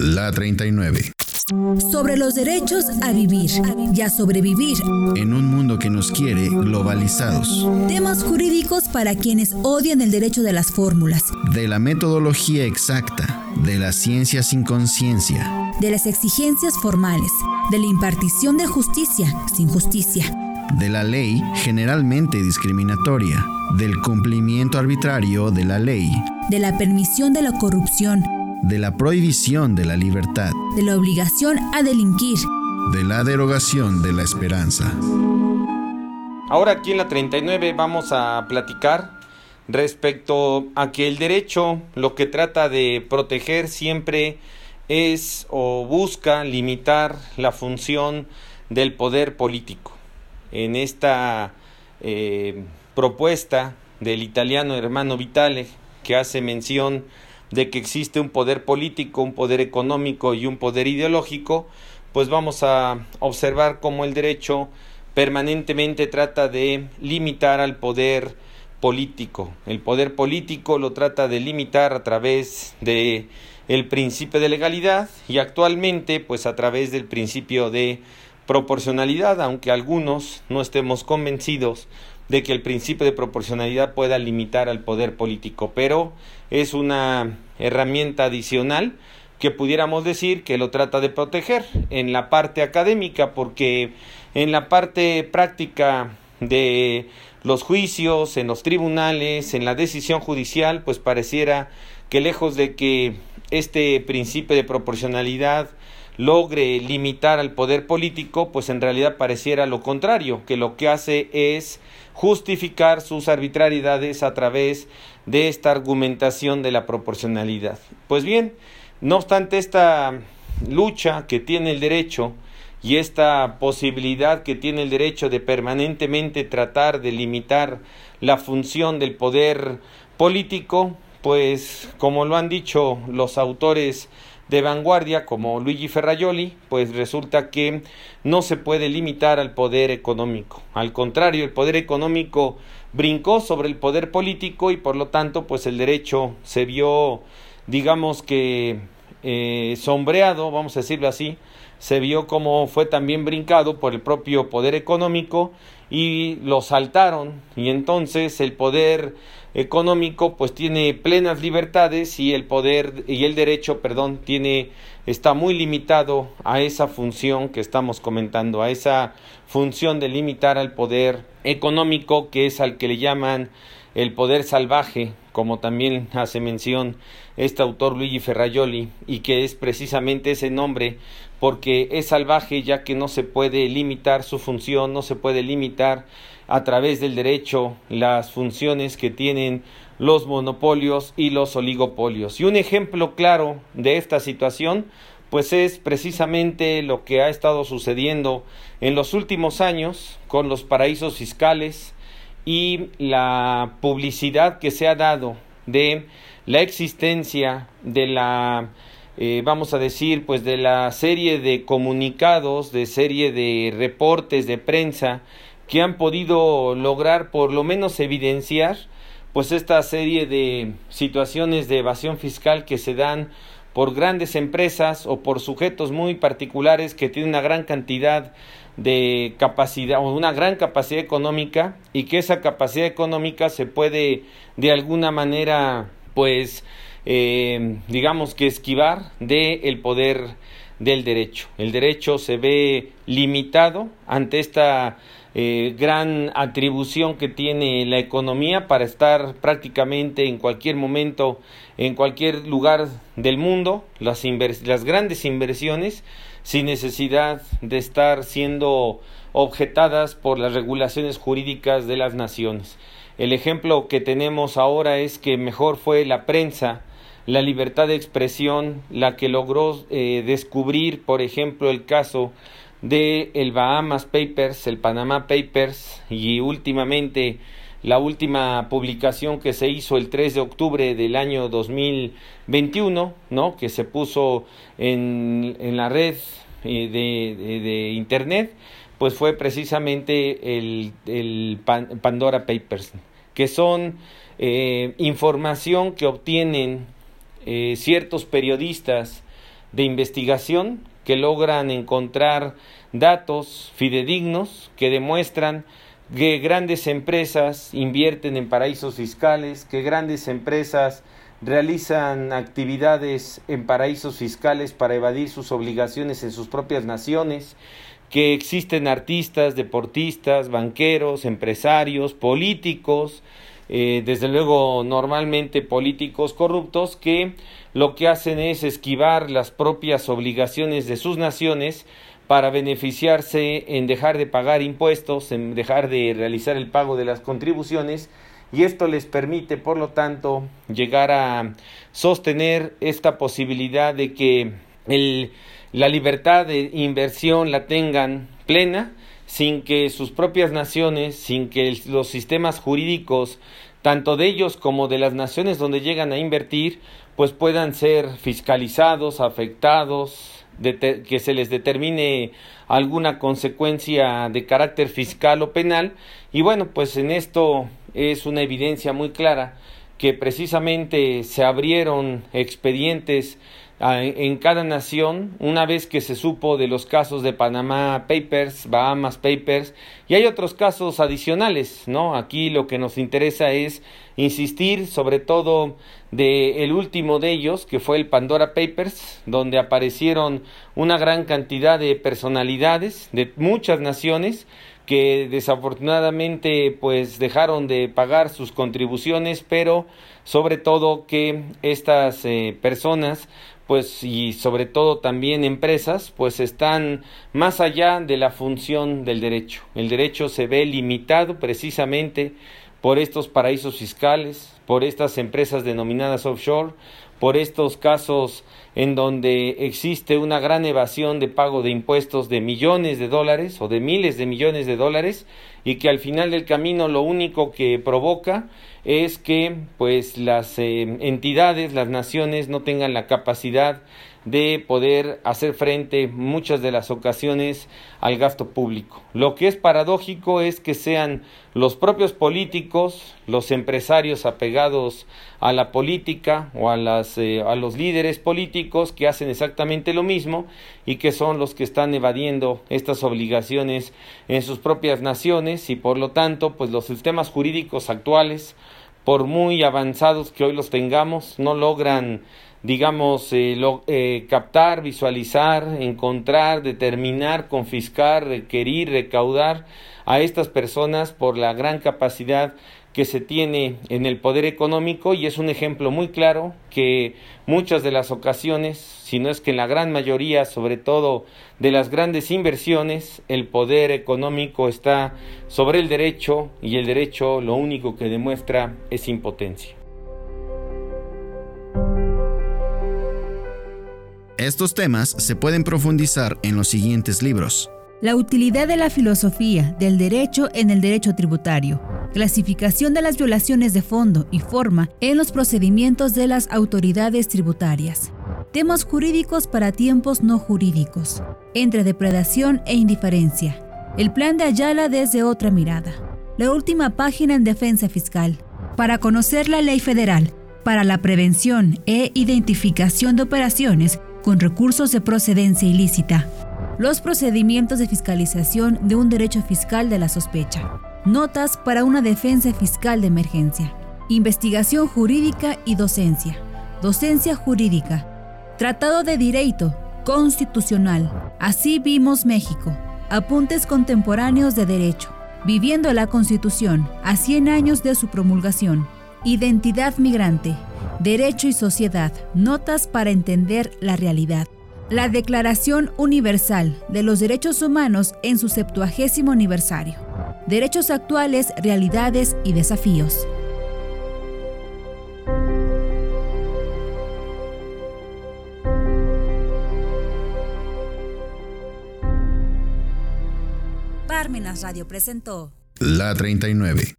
La 39. Sobre los derechos a vivir y a sobrevivir. En un mundo que nos quiere globalizados. Temas jurídicos para quienes odian el derecho de las fórmulas. De la metodología exacta. De la ciencia sin conciencia. De las exigencias formales. De la impartición de justicia sin justicia. De la ley generalmente discriminatoria. Del cumplimiento arbitrario de la ley. De la permisión de la corrupción de la prohibición de la libertad, de la obligación a delinquir, de la derogación de la esperanza. Ahora aquí en la 39 vamos a platicar respecto a que el derecho lo que trata de proteger siempre es o busca limitar la función del poder político. En esta eh, propuesta del italiano hermano Vitale, que hace mención de que existe un poder político, un poder económico y un poder ideológico, pues vamos a observar cómo el derecho permanentemente trata de limitar al poder político. El poder político lo trata de limitar a través de el principio de legalidad y actualmente pues a través del principio de proporcionalidad, aunque algunos no estemos convencidos de que el principio de proporcionalidad pueda limitar al poder político, pero es una herramienta adicional que pudiéramos decir que lo trata de proteger en la parte académica, porque en la parte práctica de los juicios, en los tribunales, en la decisión judicial, pues pareciera que lejos de que este principio de proporcionalidad logre limitar al poder político, pues en realidad pareciera lo contrario, que lo que hace es justificar sus arbitrariedades a través de esta argumentación de la proporcionalidad. Pues bien, no obstante esta lucha que tiene el derecho y esta posibilidad que tiene el derecho de permanentemente tratar de limitar la función del poder político, pues como lo han dicho los autores de vanguardia como Luigi Ferraioli, pues resulta que no se puede limitar al poder económico. Al contrario, el poder económico brincó sobre el poder político y por lo tanto, pues el derecho se vio, digamos que, eh, sombreado, vamos a decirlo así, se vio como fue también brincado por el propio poder económico y lo saltaron. Y entonces el poder económico pues tiene plenas libertades y el poder y el derecho perdón tiene está muy limitado a esa función que estamos comentando a esa función de limitar al poder económico que es al que le llaman el poder salvaje como también hace mención este autor Luigi Ferraioli y que es precisamente ese nombre porque es salvaje ya que no se puede limitar su función, no se puede limitar a través del derecho las funciones que tienen los monopolios y los oligopolios. Y un ejemplo claro de esta situación pues es precisamente lo que ha estado sucediendo en los últimos años con los paraísos fiscales y la publicidad que se ha dado de la existencia de la eh, vamos a decir, pues de la serie de comunicados, de serie de reportes de prensa que han podido lograr por lo menos evidenciar pues esta serie de situaciones de evasión fiscal que se dan por grandes empresas o por sujetos muy particulares que tienen una gran cantidad de capacidad o una gran capacidad económica y que esa capacidad económica se puede de alguna manera pues eh, digamos que esquivar del el poder del derecho. El derecho se ve limitado ante esta eh, gran atribución que tiene la economía para estar prácticamente en cualquier momento, en cualquier lugar del mundo, las, las grandes inversiones, sin necesidad de estar siendo objetadas por las regulaciones jurídicas de las naciones. El ejemplo que tenemos ahora es que mejor fue la prensa la libertad de expresión, la que logró eh, descubrir, por ejemplo, el caso de el Bahamas Papers, el Panama Papers y últimamente la última publicación que se hizo el 3 de octubre del año 2021, ¿no? que se puso en, en la red eh, de, de, Internet, pues fue precisamente el, el Pandora Papers, que son eh, información que obtienen eh, ciertos periodistas de investigación que logran encontrar datos fidedignos que demuestran que grandes empresas invierten en paraísos fiscales, que grandes empresas realizan actividades en paraísos fiscales para evadir sus obligaciones en sus propias naciones, que existen artistas, deportistas, banqueros, empresarios, políticos, eh, desde luego normalmente políticos corruptos que lo que hacen es esquivar las propias obligaciones de sus naciones para beneficiarse en dejar de pagar impuestos, en dejar de realizar el pago de las contribuciones y esto les permite, por lo tanto, llegar a sostener esta posibilidad de que el, la libertad de inversión la tengan plena sin que sus propias naciones, sin que los sistemas jurídicos, tanto de ellos como de las naciones donde llegan a invertir, pues puedan ser fiscalizados, afectados, que se les determine alguna consecuencia de carácter fiscal o penal. Y bueno, pues en esto es una evidencia muy clara que precisamente se abrieron expedientes en cada nación una vez que se supo de los casos de Panamá Papers, Bahamas Papers y hay otros casos adicionales, ¿no? Aquí lo que nos interesa es insistir sobre todo de el último de ellos que fue el Pandora Papers, donde aparecieron una gran cantidad de personalidades de muchas naciones que desafortunadamente pues dejaron de pagar sus contribuciones, pero sobre todo que estas eh, personas pues y sobre todo también empresas, pues están más allá de la función del derecho. El derecho se ve limitado precisamente por estos paraísos fiscales, por estas empresas denominadas offshore, por estos casos en donde existe una gran evasión de pago de impuestos de millones de dólares o de miles de millones de dólares y que al final del camino lo único que provoca es que pues las eh, entidades, las naciones no tengan la capacidad de poder hacer frente muchas de las ocasiones al gasto público. Lo que es paradójico es que sean los propios políticos, los empresarios apegados a la política o a, las, eh, a los líderes políticos que hacen exactamente lo mismo y que son los que están evadiendo estas obligaciones en sus propias naciones y por lo tanto pues los sistemas jurídicos actuales por muy avanzados que hoy los tengamos no logran digamos, eh, eh, captar, visualizar, encontrar, determinar, confiscar, requerir, recaudar a estas personas por la gran capacidad que se tiene en el poder económico y es un ejemplo muy claro que muchas de las ocasiones, si no es que en la gran mayoría, sobre todo de las grandes inversiones, el poder económico está sobre el derecho y el derecho lo único que demuestra es impotencia. Estos temas se pueden profundizar en los siguientes libros. La utilidad de la filosofía del derecho en el derecho tributario. Clasificación de las violaciones de fondo y forma en los procedimientos de las autoridades tributarias. Temas jurídicos para tiempos no jurídicos. Entre depredación e indiferencia. El plan de Ayala desde otra mirada. La última página en defensa fiscal. Para conocer la ley federal, para la prevención e identificación de operaciones con recursos de procedencia ilícita, los procedimientos de fiscalización de un derecho fiscal de la sospecha, notas para una defensa fiscal de emergencia, investigación jurídica y docencia, docencia jurídica, tratado de derecho constitucional, así vimos México, apuntes contemporáneos de derecho, viviendo la Constitución a 100 años de su promulgación, identidad migrante, Derecho y Sociedad, Notas para entender la realidad. La Declaración Universal de los Derechos Humanos en su septuagésimo aniversario. Derechos actuales, realidades y desafíos. Parmenas Radio presentó La 39.